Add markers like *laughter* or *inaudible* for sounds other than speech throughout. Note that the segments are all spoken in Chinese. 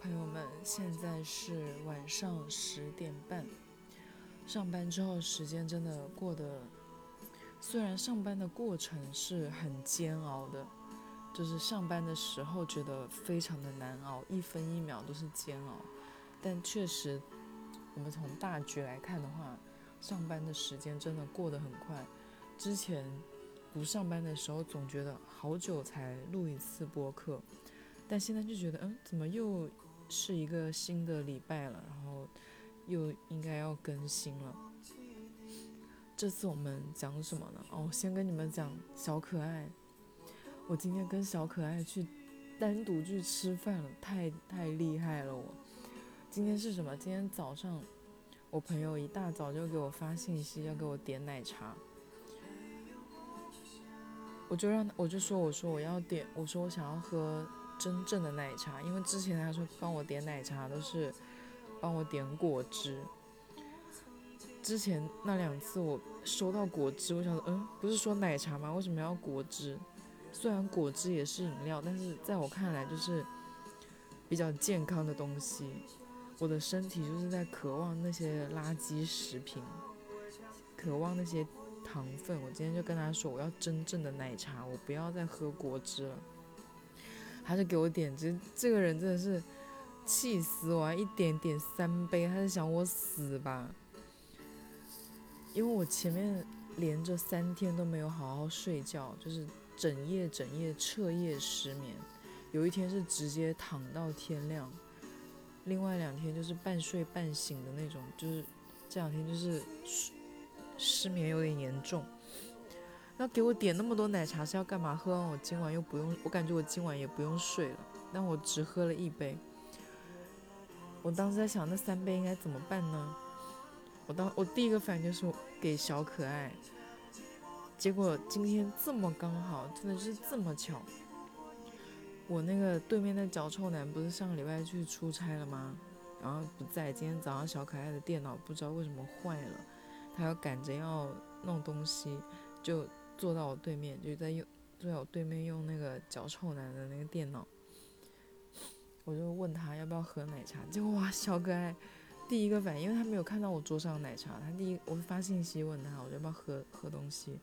朋友们，现在是晚上十点半。上班之后，时间真的过得，虽然上班的过程是很煎熬的，就是上班的时候觉得非常的难熬，一分一秒都是煎熬。但确实，我们从大局来看的话，上班的时间真的过得很快。之前不上班的时候，总觉得好久才录一次播客。但现在就觉得，嗯，怎么又是一个新的礼拜了？然后又应该要更新了。这次我们讲什么呢？哦，先跟你们讲小可爱。我今天跟小可爱去单独去吃饭了，太太厉害了！我今天是什么？今天早上我朋友一大早就给我发信息，要给我点奶茶。我就让我就说，我说我要点，我说我想要喝。真正的奶茶，因为之前他说帮我点奶茶都是帮我点果汁。之前那两次我收到果汁，我想说，嗯，不是说奶茶吗？为什么要果汁？虽然果汁也是饮料，但是在我看来就是比较健康的东西。我的身体就是在渴望那些垃圾食品，渴望那些糖分。我今天就跟他说，我要真正的奶茶，我不要再喝果汁了。他就给我点，这这个人真的是气死我！一点点三杯，他是想我死吧？因为我前面连着三天都没有好好睡觉，就是整夜整夜彻夜失眠。有一天是直接躺到天亮，另外两天就是半睡半醒的那种，就是这两天就是失眠有点严重。那给我点那么多奶茶是要干嘛？喝完我今晚又不用，我感觉我今晚也不用睡了。但我只喝了一杯。我当时在想，那三杯应该怎么办呢？我当我第一个反应就是给小可爱。结果今天这么刚好，真的是这么巧。我那个对面的脚臭男不是上个礼拜去出差了吗？然后不在，今天早上小可爱的电脑不知道为什么坏了，他要赶着要弄东西，就。坐到我对面，就在用坐在我对面用那个脚臭男的那个电脑，我就问他要不要喝奶茶，结果哇，小可爱第一个反应，因为他没有看到我桌上的奶茶，他第一我发信息问他，我要不要喝喝东西，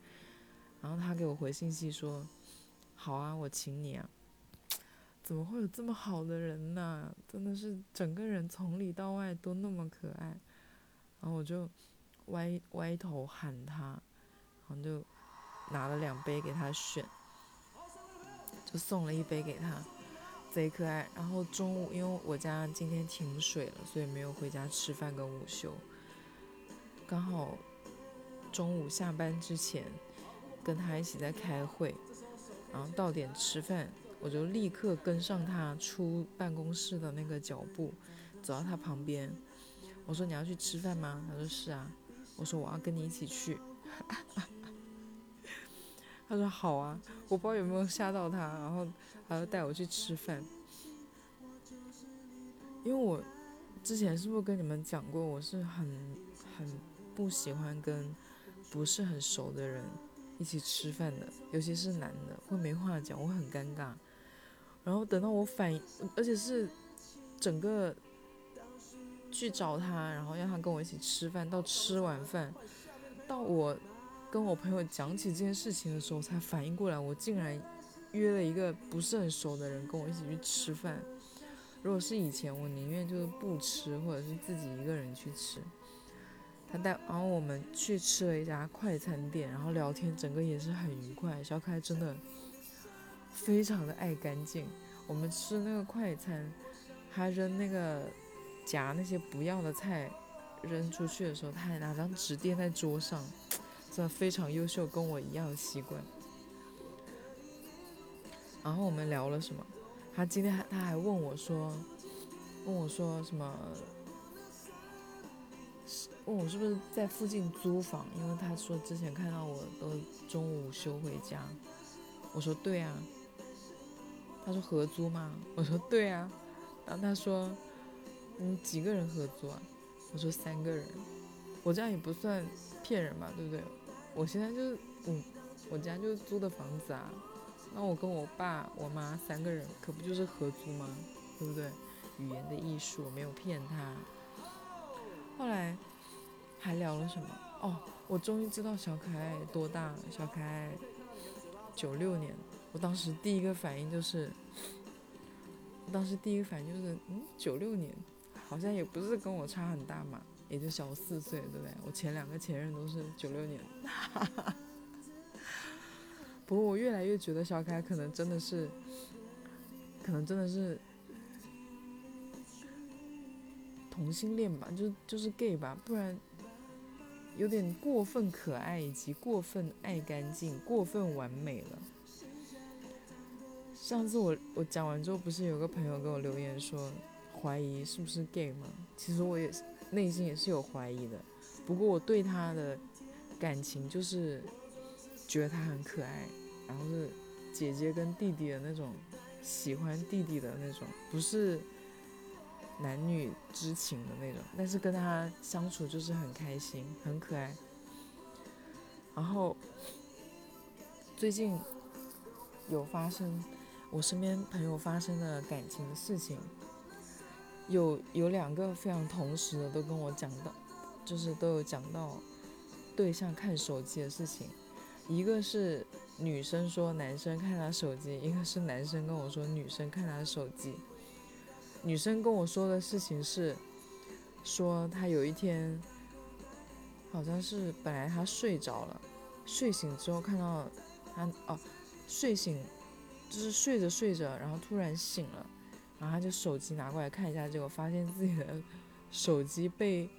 然后他给我回信息说，好啊，我请你啊，怎么会有这么好的人呢？真的是整个人从里到外都那么可爱，然后我就歪歪头喊他，然后就。拿了两杯给他选，就送了一杯给他，贼可爱。然后中午因为我家今天停水了，所以没有回家吃饭跟午休。刚好中午下班之前跟他一起在开会，然后到点吃饭，我就立刻跟上他出办公室的那个脚步，走到他旁边。我说你要去吃饭吗？他说是啊。我说我要跟你一起去。*laughs* 他说好啊，我不知道有没有吓到他，然后还要带我去吃饭。因为我之前是不是跟你们讲过，我是很很不喜欢跟不是很熟的人一起吃饭的，尤其是男的，会没话讲，我很尴尬。然后等到我反应，而且是整个去找他，然后让他跟我一起吃饭，到吃完饭，到我。跟我朋友讲起这件事情的时候，才反应过来，我竟然约了一个不是很熟的人跟我一起去吃饭。如果是以前，我宁愿就是不吃，或者是自己一个人去吃。他带，然后我们去吃了一家快餐店，然后聊天，整个也是很愉快。小可爱真的非常的爱干净。我们吃那个快餐，他扔那个夹那些不要的菜扔出去的时候，他还拿张纸垫在桌上。真的非常优秀，跟我一样的习惯。然后我们聊了什么？他今天还他还问我说，问我说什么？问我是不是在附近租房？因为他说之前看到我都中午休回家。我说对啊。他说合租吗？我说对啊。然后他说，嗯，几个人合租啊？我说三个人。我这样也不算骗人吧，对不对？我现在就是，嗯，我家就是租的房子啊，那我跟我爸、我妈三个人，可不就是合租吗？对不对？语言的艺术，没有骗他。后来还聊了什么？哦，我终于知道小可爱多大了。小可爱九六年，我当时第一个反应就是，当时第一个反应就是，嗯，九六年，好像也不是跟我差很大嘛，也就小四岁，对不对？我前两个前任都是九六年。*laughs* 不过我越来越觉得小可爱可能真的是，可能真的是。同性恋吧，就就是 gay 吧，不然有点过分可爱，以及过分爱干净，过分完美了。上次我我讲完之后，不是有个朋友给我留言说怀疑是不是 gay 吗？其实我也是内心也是有怀疑的，不过我对他的感情就是觉得他很可爱，然后是姐姐跟弟弟的那种喜欢弟弟的那种，不是。男女之情的那种，但是跟他相处就是很开心，很可爱。然后最近有发生我身边朋友发生的感情的事情，有有两个非常同时的都跟我讲到，就是都有讲到对象看手机的事情。一个是女生说男生看她手机，一个是男生跟我说女生看他手机。女生跟我说的事情是，说她有一天，好像是本来她睡着了，睡醒之后看到她哦，睡醒就是睡着睡着，然后突然醒了，然后她就手机拿过来看一下，结果发现自己的手机被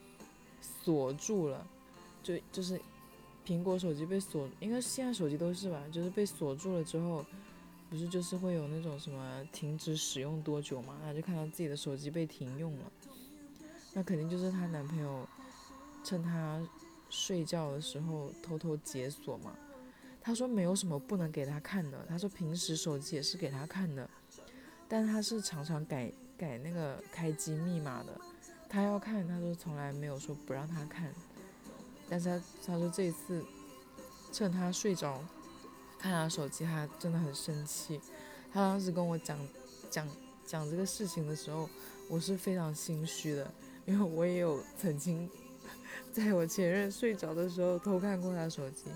锁住了，就就是苹果手机被锁，应该现在手机都是吧，就是被锁住了之后。不是就是会有那种什么停止使用多久嘛？她就看到自己的手机被停用了，那肯定就是她男朋友趁她睡觉的时候偷偷解锁嘛。她说没有什么不能给她看的，她说平时手机也是给她看的，但他是常常改改那个开机密码的。他要看，他说从来没有说不让他看，但是他他说这一次趁他睡着。看他手机，他真的很生气。他当时跟我讲讲讲这个事情的时候，我是非常心虚的，因为我也有曾经在我前任睡着的时候偷看过他手机。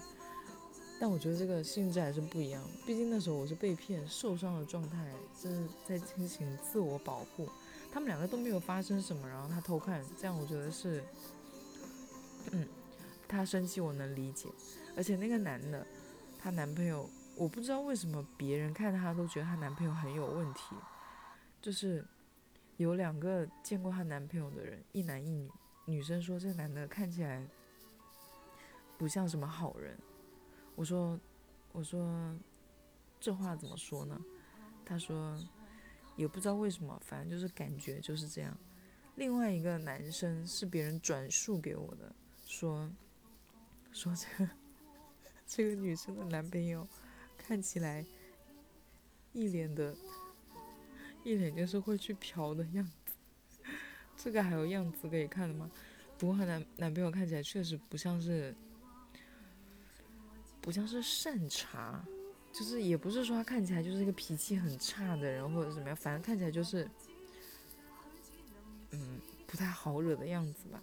但我觉得这个性质还是不一样，毕竟那时候我是被骗、受伤的状态，就是在进行自我保护。他们两个都没有发生什么，然后他偷看，这样我觉得是，嗯，他生气我能理解，而且那个男的。她男朋友，我不知道为什么别人看她都觉得她男朋友很有问题，就是有两个见过她男朋友的人，一男一女，女生说这男的看起来不像什么好人，我说我说这话怎么说呢？他说也不知道为什么，反正就是感觉就是这样。另外一个男生是别人转述给我的，说说这个。这个女生的男朋友看起来一脸的，一脸就是会去嫖的样子。*laughs* 这个还有样子可以看的吗？不过她男男朋友看起来确实不像是，不像是善茬，就是也不是说他看起来就是一个脾气很差的人或者怎么样，反正看起来就是，嗯，不太好惹的样子吧。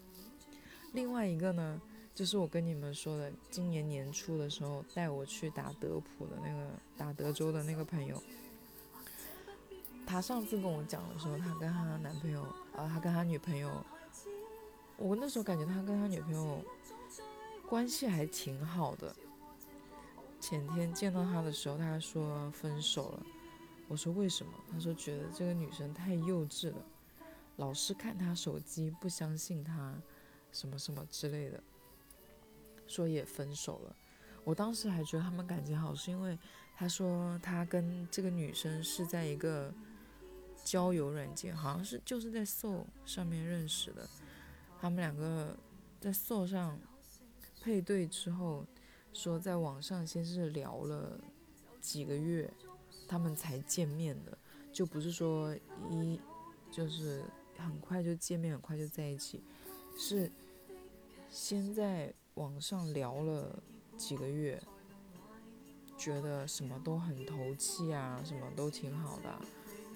另外一个呢？就是我跟你们说的，今年年初的时候带我去打德普的那个打德州的那个朋友，他上次跟我讲的时候，他跟他男朋友，啊，他跟他女朋友，我那时候感觉他跟他女朋友关系还挺好的。前天见到他的时候，他说分手了，我说为什么？他说觉得这个女生太幼稚了，老是看他手机，不相信他，什么什么之类的。说也分手了，我当时还觉得他们感情好，是因为他说他跟这个女生是在一个交友软件，好像是就是在 So 上面认识的。他们两个在 So 上配对之后，说在网上先是聊了几个月，他们才见面的，就不是说一就是很快就见面，很快就在一起，是先在。网上聊了几个月，觉得什么都很投气啊，什么都挺好的，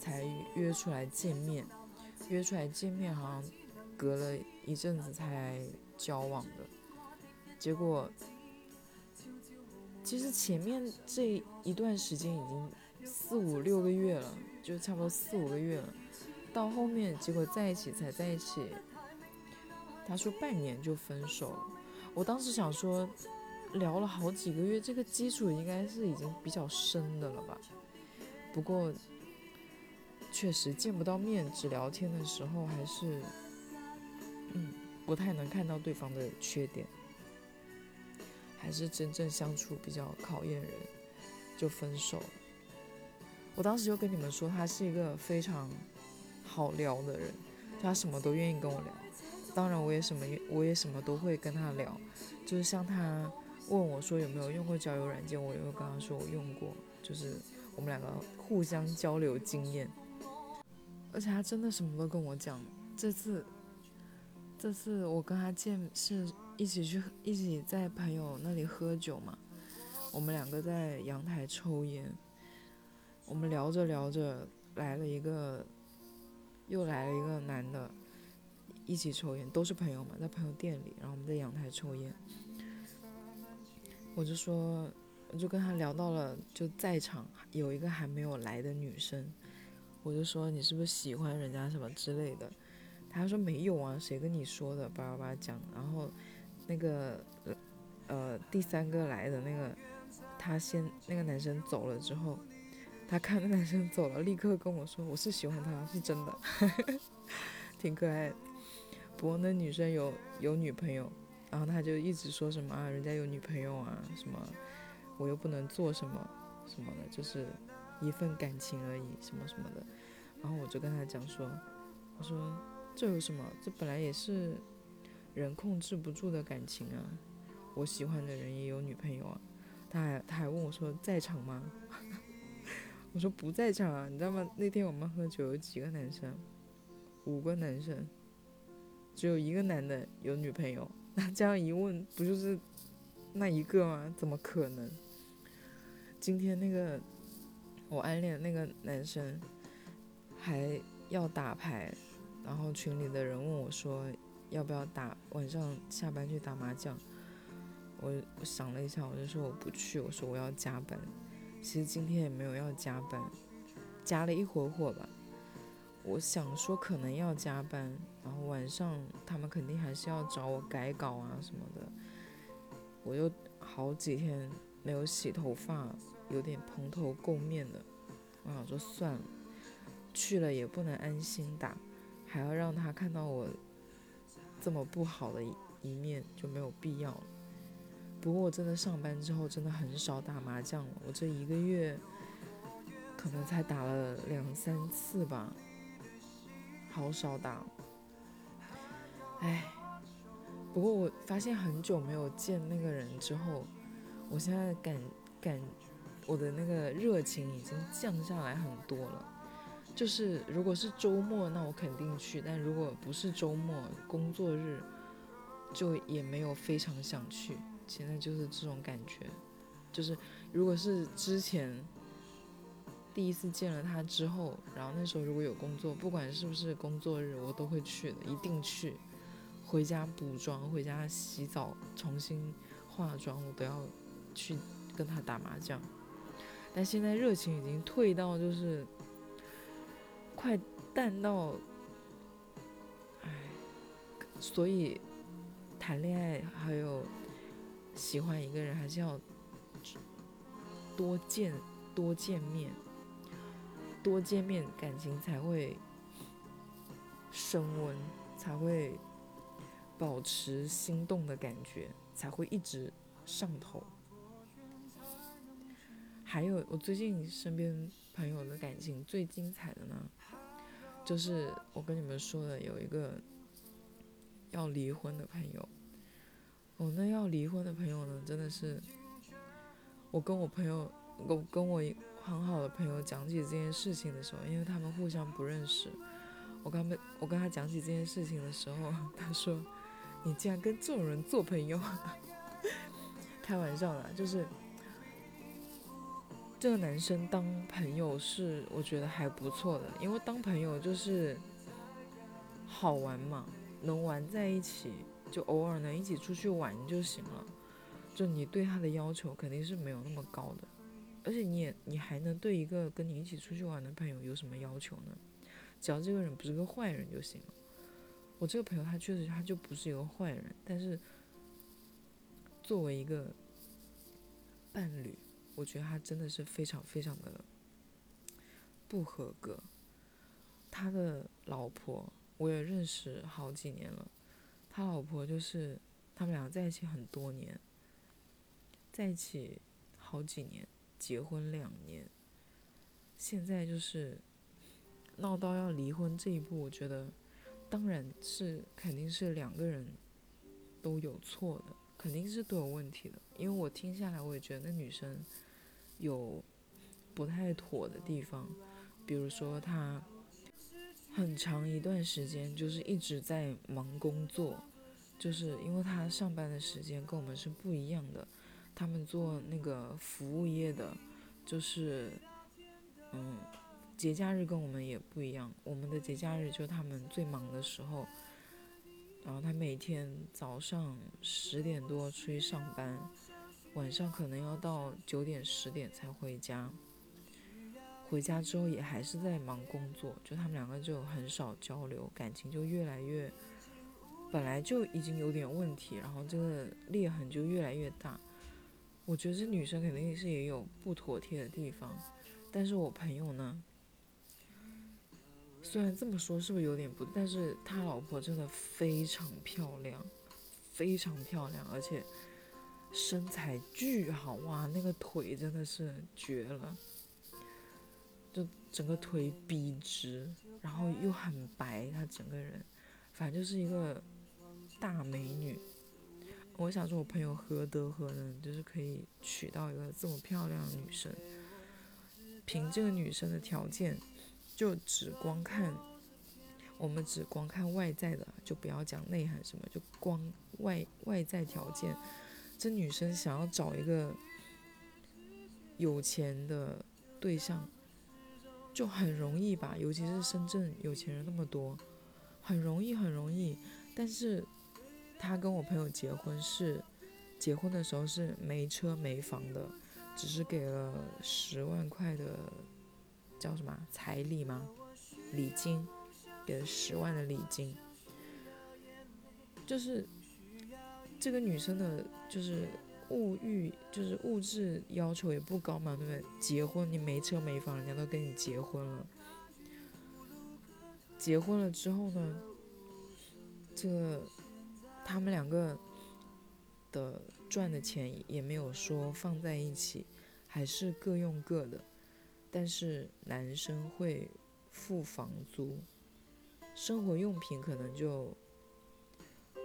才约出来见面。约出来见面，好像隔了一阵子才交往的。结果，其实前面这一段时间已经四五六个月了，就差不多四五个月了。到后面结果在一起才在一起，他说半年就分手了。我当时想说，聊了好几个月，这个基础应该是已经比较深的了吧。不过，确实见不到面，只聊天的时候还是，嗯，不太能看到对方的缺点，还是真正相处比较考验人，就分手。我当时就跟你们说，他是一个非常好聊的人，他什么都愿意跟我聊。当然，我也什么我也什么都会跟他聊，就是像他问我说有没有用过交友软件，我也会跟他说我用过，就是。我们两个互相交流经验，而且他真的什么都跟我讲。这次，这次我跟他见是一起去一起在朋友那里喝酒嘛，我们两个在阳台抽烟，我们聊着聊着来了一个，又来了一个男的，一起抽烟，都是朋友嘛，在朋友店里，然后我们在阳台抽烟，我就说。我就跟他聊到了，就在场有一个还没有来的女生，我就说你是不是喜欢人家什么之类的，他说没有啊，谁跟你说的？叭叭叭讲。然后那个呃第三个来的那个，他先那个男生走了之后，他看那男生走了，立刻跟我说我是喜欢他，是真的，*laughs* 挺可爱。不过那女生有有女朋友，然后他就一直说什么啊，人家有女朋友啊什么。我又不能做什么什么的，就是一份感情而已，什么什么的。然后我就跟他讲说，我说这有什么？这本来也是人控制不住的感情啊。我喜欢的人也有女朋友啊。他还他还问我说在场吗？*laughs* 我说不在场啊。你知道吗？那天我们喝酒有几个男生？五个男生，只有一个男的有女朋友。那这样一问，不就是那一个吗？怎么可能？今天那个我暗恋的那个男生还要打牌，然后群里的人问我说要不要打，晚上下班去打麻将。我我想了一下，我就说我不去，我说我要加班。其实今天也没有要加班，加了一会儿会吧。我想说可能要加班，然后晚上他们肯定还是要找我改稿啊什么的。我又好几天没有洗头发。有点蓬头垢面的，我想说算了，去了也不能安心打，还要让他看到我这么不好的一面，就没有必要了。不过我真的上班之后真的很少打麻将了，我这一个月可能才打了两三次吧，好少打。唉，不过我发现很久没有见那个人之后，我现在感感。我的那个热情已经降下来很多了，就是如果是周末，那我肯定去；但如果不是周末，工作日，就也没有非常想去。现在就是这种感觉，就是如果是之前第一次见了他之后，然后那时候如果有工作，不管是不是工作日，我都会去的，一定去。回家补妆，回家洗澡，重新化妆，我都要去跟他打麻将。但现在热情已经退到就是快淡到，唉，所以谈恋爱还有喜欢一个人还是要多见多见面，多见面感情才会升温，才会保持心动的感觉，才会一直上头。还有，我最近身边朋友的感情最精彩的呢，就是我跟你们说的有一个要离婚的朋友。我那要离婚的朋友呢，真的是，我跟我朋友，我跟我很好的朋友讲起这件事情的时候，因为他们互相不认识，我跟他们，我跟他讲起这件事情的时候，他说：“你竟然跟这种人做朋友？” *laughs* 开玩笑的，就是。这个男生当朋友是我觉得还不错的，因为当朋友就是好玩嘛，能玩在一起，就偶尔能一起出去玩就行了。就你对他的要求肯定是没有那么高的，而且你也你还能对一个跟你一起出去玩的朋友有什么要求呢？只要这个人不是个坏人就行了。我这个朋友他确实他就不是一个坏人，但是作为一个伴侣，我觉得他真的是非常非常的不合格。他的老婆我也认识好几年了，他老婆就是他们俩在一起很多年。在一起好几年，结婚两年，现在就是闹到要离婚这一步，我觉得当然是肯定是两个人都有错的，肯定是都有问题的。因为我听下来，我也觉得那女生有不太妥的地方，比如说他很长一段时间就是一直在忙工作，就是因为他上班的时间跟我们是不一样的。他们做那个服务业的，就是，嗯，节假日跟我们也不一样。我们的节假日就他们最忙的时候，然后他每天早上十点多出去上班，晚上可能要到九点十点才回家。回家之后也还是在忙工作，就他们两个就很少交流，感情就越来越，本来就已经有点问题，然后这个裂痕就越来越大。我觉得这女生肯定是也有不妥帖的地方，但是我朋友呢，虽然这么说是不是有点不，但是他老婆真的非常漂亮，非常漂亮，而且身材巨好哇，那个腿真的是绝了，就整个腿笔直，然后又很白，她整个人，反正就是一个大美女。我想说，我朋友何德何能，就是可以娶到一个这么漂亮的女生。凭这个女生的条件，就只光看，我们只光看外在的，就不要讲内涵什么，就光外外在条件，这女生想要找一个有钱的对象，就很容易吧？尤其是深圳有钱人那么多，很容易，很容易。但是。他跟我朋友结婚是，结婚的时候是没车没房的，只是给了十万块的，叫什么彩礼吗？礼金，给了十万的礼金。就是这个女生的，就是物欲，就是物质要求也不高嘛，对不对？结婚你没车没房，人家都跟你结婚了。结婚了之后呢，这。他们两个的赚的钱也没有说放在一起，还是各用各的。但是男生会付房租，生活用品可能就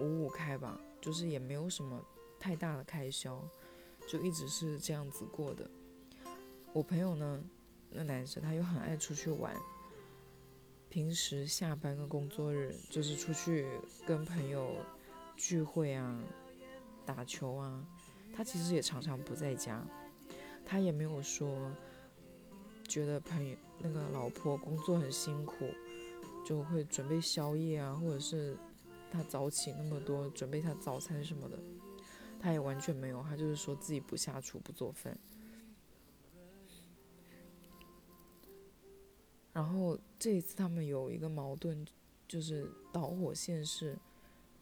五五开吧，就是也没有什么太大的开销，就一直是这样子过的。我朋友呢，那男生他又很爱出去玩，平时下班跟工作日就是出去跟朋友。聚会啊，打球啊，他其实也常常不在家，他也没有说觉得朋友那个老婆工作很辛苦，就会准备宵夜啊，或者是他早起那么多准备他早餐什么的，他也完全没有，他就是说自己不下厨不做饭。然后这一次他们有一个矛盾，就是导火线是。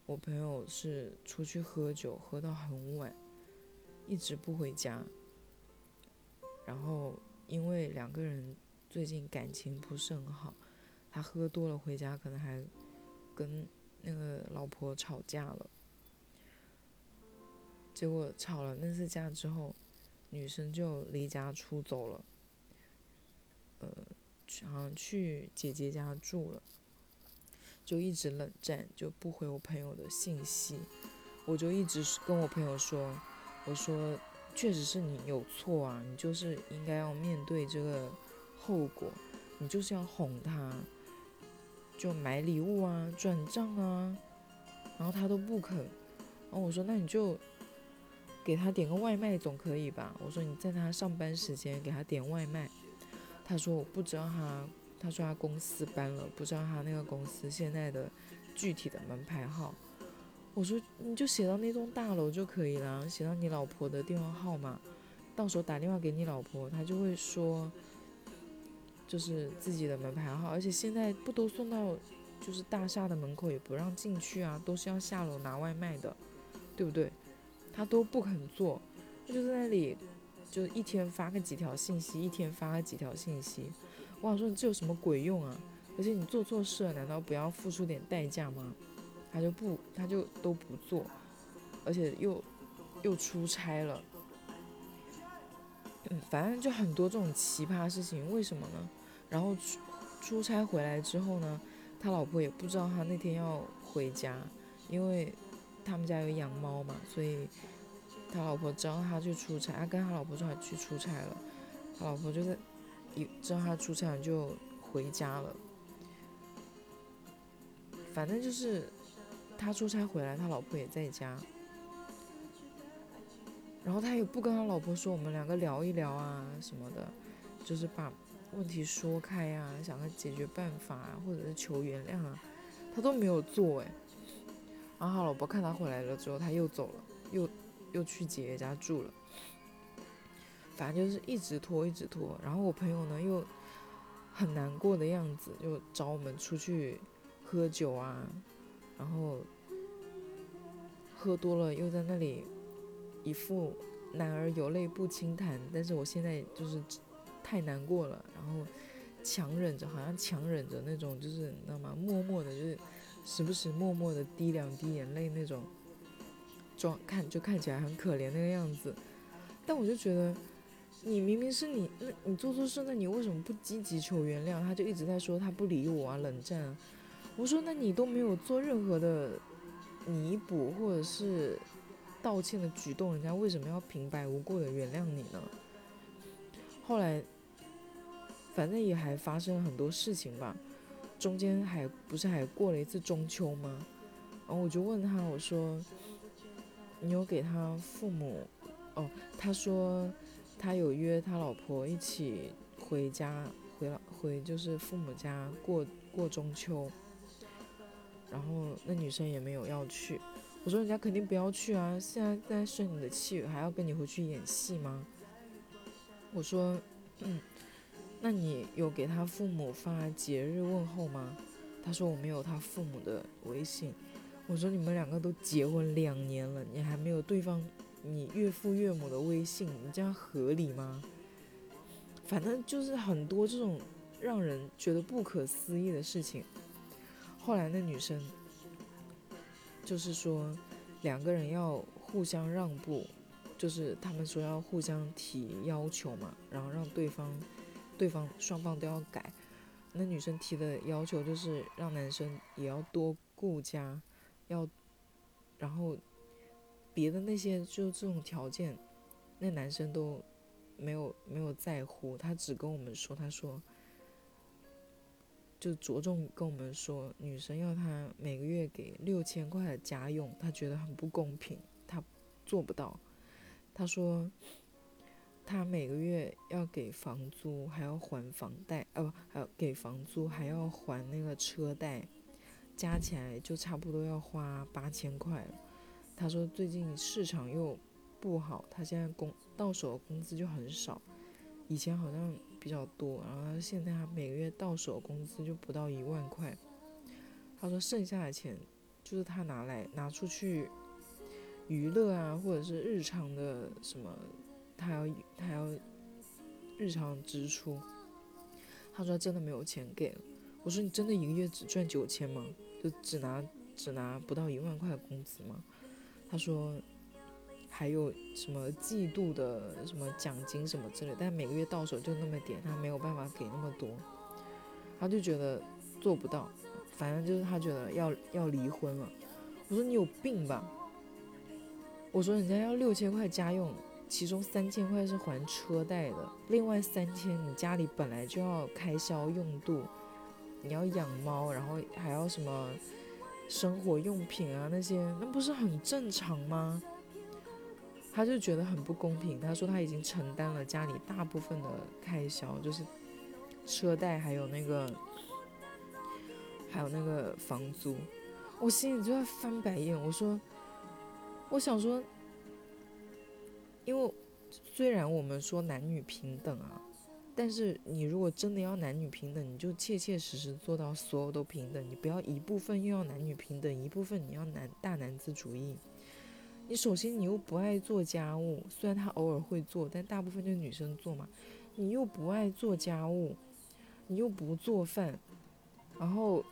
我朋友是出去喝酒，喝到很晚，一直不回家。然后因为两个人最近感情不是很好，他喝多了回家，可能还跟那个老婆吵架了。结果吵了那次架之后，女生就离家出走了，呃，好像去姐姐家住了。就一直冷战，就不回我朋友的信息。我就一直跟我朋友说：“我说，确实是你有错啊，你就是应该要面对这个后果，你就是要哄她，就买礼物啊，转账啊，然后她都不肯。然后我说，那你就给他点个外卖总可以吧？我说你在他上班时间给他点外卖。他说我不知道他。”他说他公司搬了，不知道他那个公司现在的具体的门牌号。我说你就写到那栋大楼就可以了，写到你老婆的电话号码，到时候打电话给你老婆，他就会说，就是自己的门牌号。而且现在不都送到就是大厦的门口也不让进去啊，都是要下楼拿外卖的，对不对？他都不肯做，他就在那里。就一天发个几条信息，一天发个几条信息，我想说你这有什么鬼用啊？而且你做错事了，难道不要付出点代价吗？他就不，他就都不做，而且又又出差了，嗯，反正就很多这种奇葩事情，为什么呢？然后出出差回来之后呢，他老婆也不知道他那天要回家，因为他们家有养猫嘛，所以。他老婆知道他去出差，他跟他老婆说他去出差了，他老婆就在一知道他出差就回家了。反正就是他出差回来，他老婆也在家，然后他也不跟他老婆说我们两个聊一聊啊什么的，就是把问题说开呀，想个解决办法啊，或者是求原谅啊，他都没有做哎。然后他老婆看他回来了之后，他又走了，又。又去姐姐家住了，反正就是一直拖，一直拖。然后我朋友呢又很难过的样子，就找我们出去喝酒啊，然后喝多了又在那里一副男儿有泪不轻弹。但是我现在就是太难过了，然后强忍着，好像强忍着那种，就是你知道吗？默默的，就是时不时默默的滴两滴眼泪那种。装看就看起来很可怜那个样子，但我就觉得，你明明是你，那你做错事，那你为什么不积极求原谅？他就一直在说他不理我啊，冷战。啊我说那你都没有做任何的弥补或者是道歉的举动，人家为什么要平白无故的原谅你呢？后来，反正也还发生了很多事情吧，中间还不是还过了一次中秋吗？然后我就问他，我说。你有给他父母？哦，他说他有约他老婆一起回家，回了回就是父母家过过中秋。然后那女生也没有要去。我说人家肯定不要去啊！现在在生你的气，还要跟你回去演戏吗？我说，嗯，那你有给他父母发节日问候吗？他说我没有他父母的微信。我说你们两个都结婚两年了，你还没有对方你岳父岳母的微信，你这样合理吗？反正就是很多这种让人觉得不可思议的事情。后来那女生就是说两个人要互相让步，就是他们说要互相提要求嘛，然后让对方对方双方都要改。那女生提的要求就是让男生也要多顾家。要，然后别的那些就这种条件，那男生都没有没有在乎，他只跟我们说，他说就着重跟我们说，女生要他每个月给六千块的家用，他觉得很不公平，他做不到。他说他每个月要给房租，还要还房贷，哦不，还要给房租，还要还那个车贷。加起来就差不多要花八千块了。他说最近市场又不好，他现在工到手工资就很少，以前好像比较多，然后现在他每个月到手工资就不到一万块。他说剩下的钱就是他拿来拿出去娱乐啊，或者是日常的什么，他要他要日常支出。他说真的没有钱给。我说你真的一个月只赚九千吗？就只拿只拿不到一万块工资吗？他说还有什么季度的什么奖金什么之类，但每个月到手就那么点，他没有办法给那么多，他就觉得做不到，反正就是他觉得要要离婚了。我说你有病吧？我说人家要六千块家用，其中三千块是还车贷的，另外三千你家里本来就要开销用度。你要养猫，然后还要什么生活用品啊那些，那不是很正常吗？他就觉得很不公平。他说他已经承担了家里大部分的开销，就是车贷，还有那个，还有那个房租，我心里就在翻白眼。我说，我想说，因为虽然我们说男女平等啊，但是你如果真的要男女平等，你就切切实实做到所有都平等，你不要一部分又要男女平等，一部分你要男大男子主义。你首先你又不爱做家务，虽然他偶尔会做，但大部分就是女生做嘛。你又不爱做家务，你又不做饭，然后，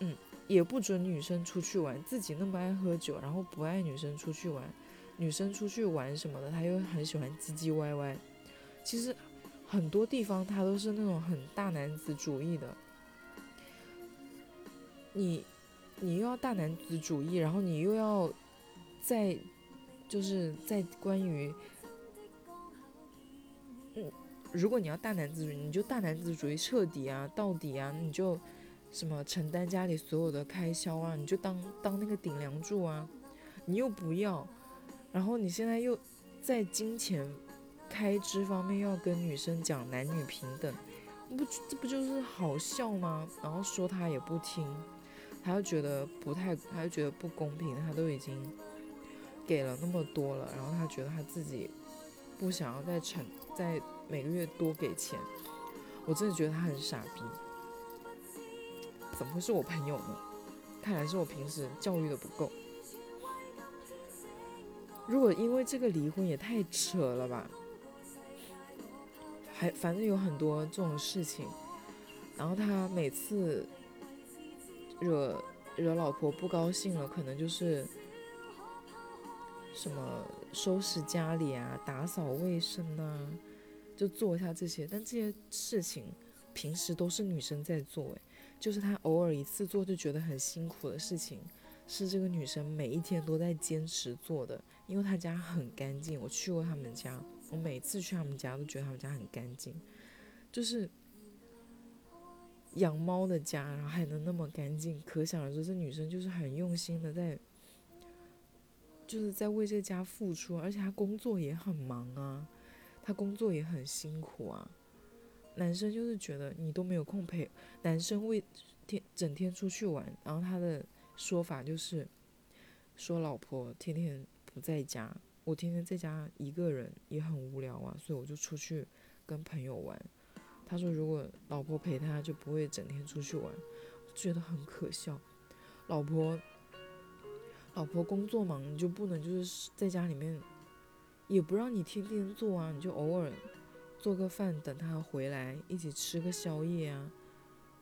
嗯，也不准女生出去玩，自己那么爱喝酒，然后不爱女生出去玩，女生出去玩什么的，他又很喜欢唧唧歪歪。其实很多地方他都是那种很大男子主义的。你，你又要大男子主义，然后你又要在。就是在关于，嗯，如果你要大男子主义，你就大男子主义彻底啊，到底啊，你就什么承担家里所有的开销啊，你就当当那个顶梁柱啊，你又不要，然后你现在又在金钱开支方面要跟女生讲男女平等，不这不就是好笑吗？然后说他也不听，他又觉得不太，他又觉得不公平，他都已经。给了那么多了，然后他觉得他自己不想要再承，再每个月多给钱，我真的觉得他很傻逼。怎么会是我朋友呢？看来是我平时教育的不够。如果因为这个离婚也太扯了吧？还反正有很多这种事情，然后他每次惹惹老婆不高兴了，可能就是。什么收拾家里啊，打扫卫生呐，就做一下这些。但这些事情平时都是女生在做，诶，就是他偶尔一次做就觉得很辛苦的事情，是这个女生每一天都在坚持做的。因为她家很干净，我去过他们家，我每次去他们家都觉得他们家很干净，就是养猫的家，然后还能那么干净，可想而知这女生就是很用心的在。就是在为这个家付出，而且她工作也很忙啊，她工作也很辛苦啊。男生就是觉得你都没有空陪，男生为天整天出去玩，然后他的说法就是说老婆天天不在家，我天天在家一个人也很无聊啊，所以我就出去跟朋友玩。他说如果老婆陪他，就不会整天出去玩，觉得很可笑。老婆。老婆工作忙，你就不能就是在家里面，也不让你天天做啊，你就偶尔做个饭，等他回来一起吃个宵夜啊，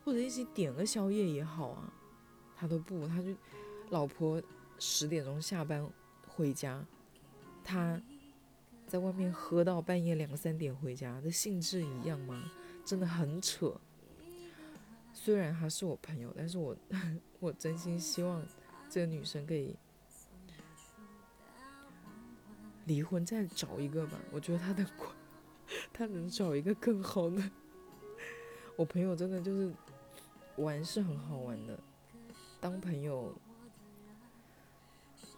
或者一起点个宵夜也好啊。他都不，他就老婆十点钟下班回家，他在外面喝到半夜两三点回家，这性质一样吗？真的很扯。虽然他是我朋友，但是我 *laughs* 我真心希望。这个女生可以离婚，再找一个吧。我觉得她的，她能找一个更好的。*laughs* 我朋友真的就是玩是很好玩的，当朋友，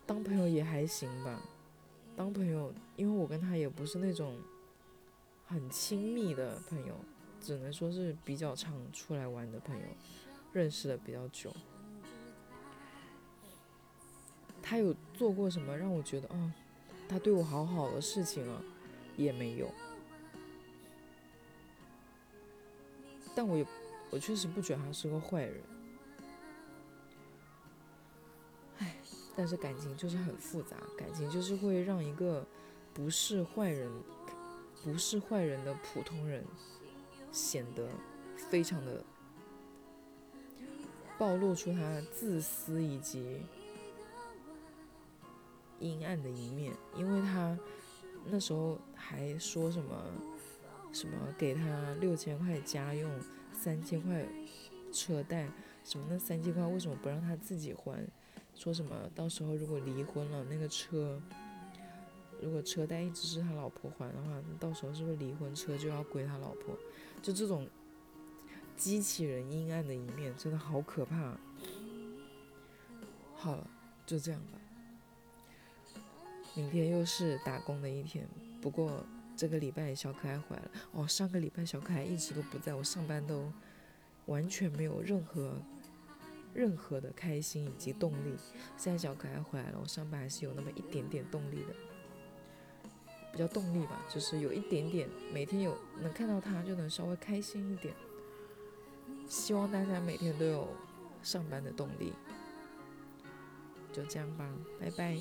当朋友也还行吧。当朋友，因为我跟他也不是那种很亲密的朋友，只能说是比较常出来玩的朋友，认识的比较久。他有做过什么让我觉得啊，他对我好好的事情啊，也没有。但我也，我确实不觉得他是个坏人。但是感情就是很复杂，感情就是会让一个不是坏人、不是坏人的普通人，显得非常的暴露出他自私以及。阴暗的一面，因为他那时候还说什么什么给他六千块家用，三千块车贷，什么那三千块为什么不让他自己还？说什么到时候如果离婚了，那个车如果车贷一直是他老婆还的话，到时候是不是离婚车就要归他老婆？就这种激起人阴暗的一面，真的好可怕。好了，就这样吧。明天又是打工的一天，不过这个礼拜小可爱回来了。哦，上个礼拜小可爱一直都不在，我上班都完全没有任何任何的开心以及动力。现在小可爱回来了，我上班还是有那么一点点动力的，比较动力吧，就是有一点点，每天有能看到他就能稍微开心一点。希望大家每天都有上班的动力。就这样吧，拜拜。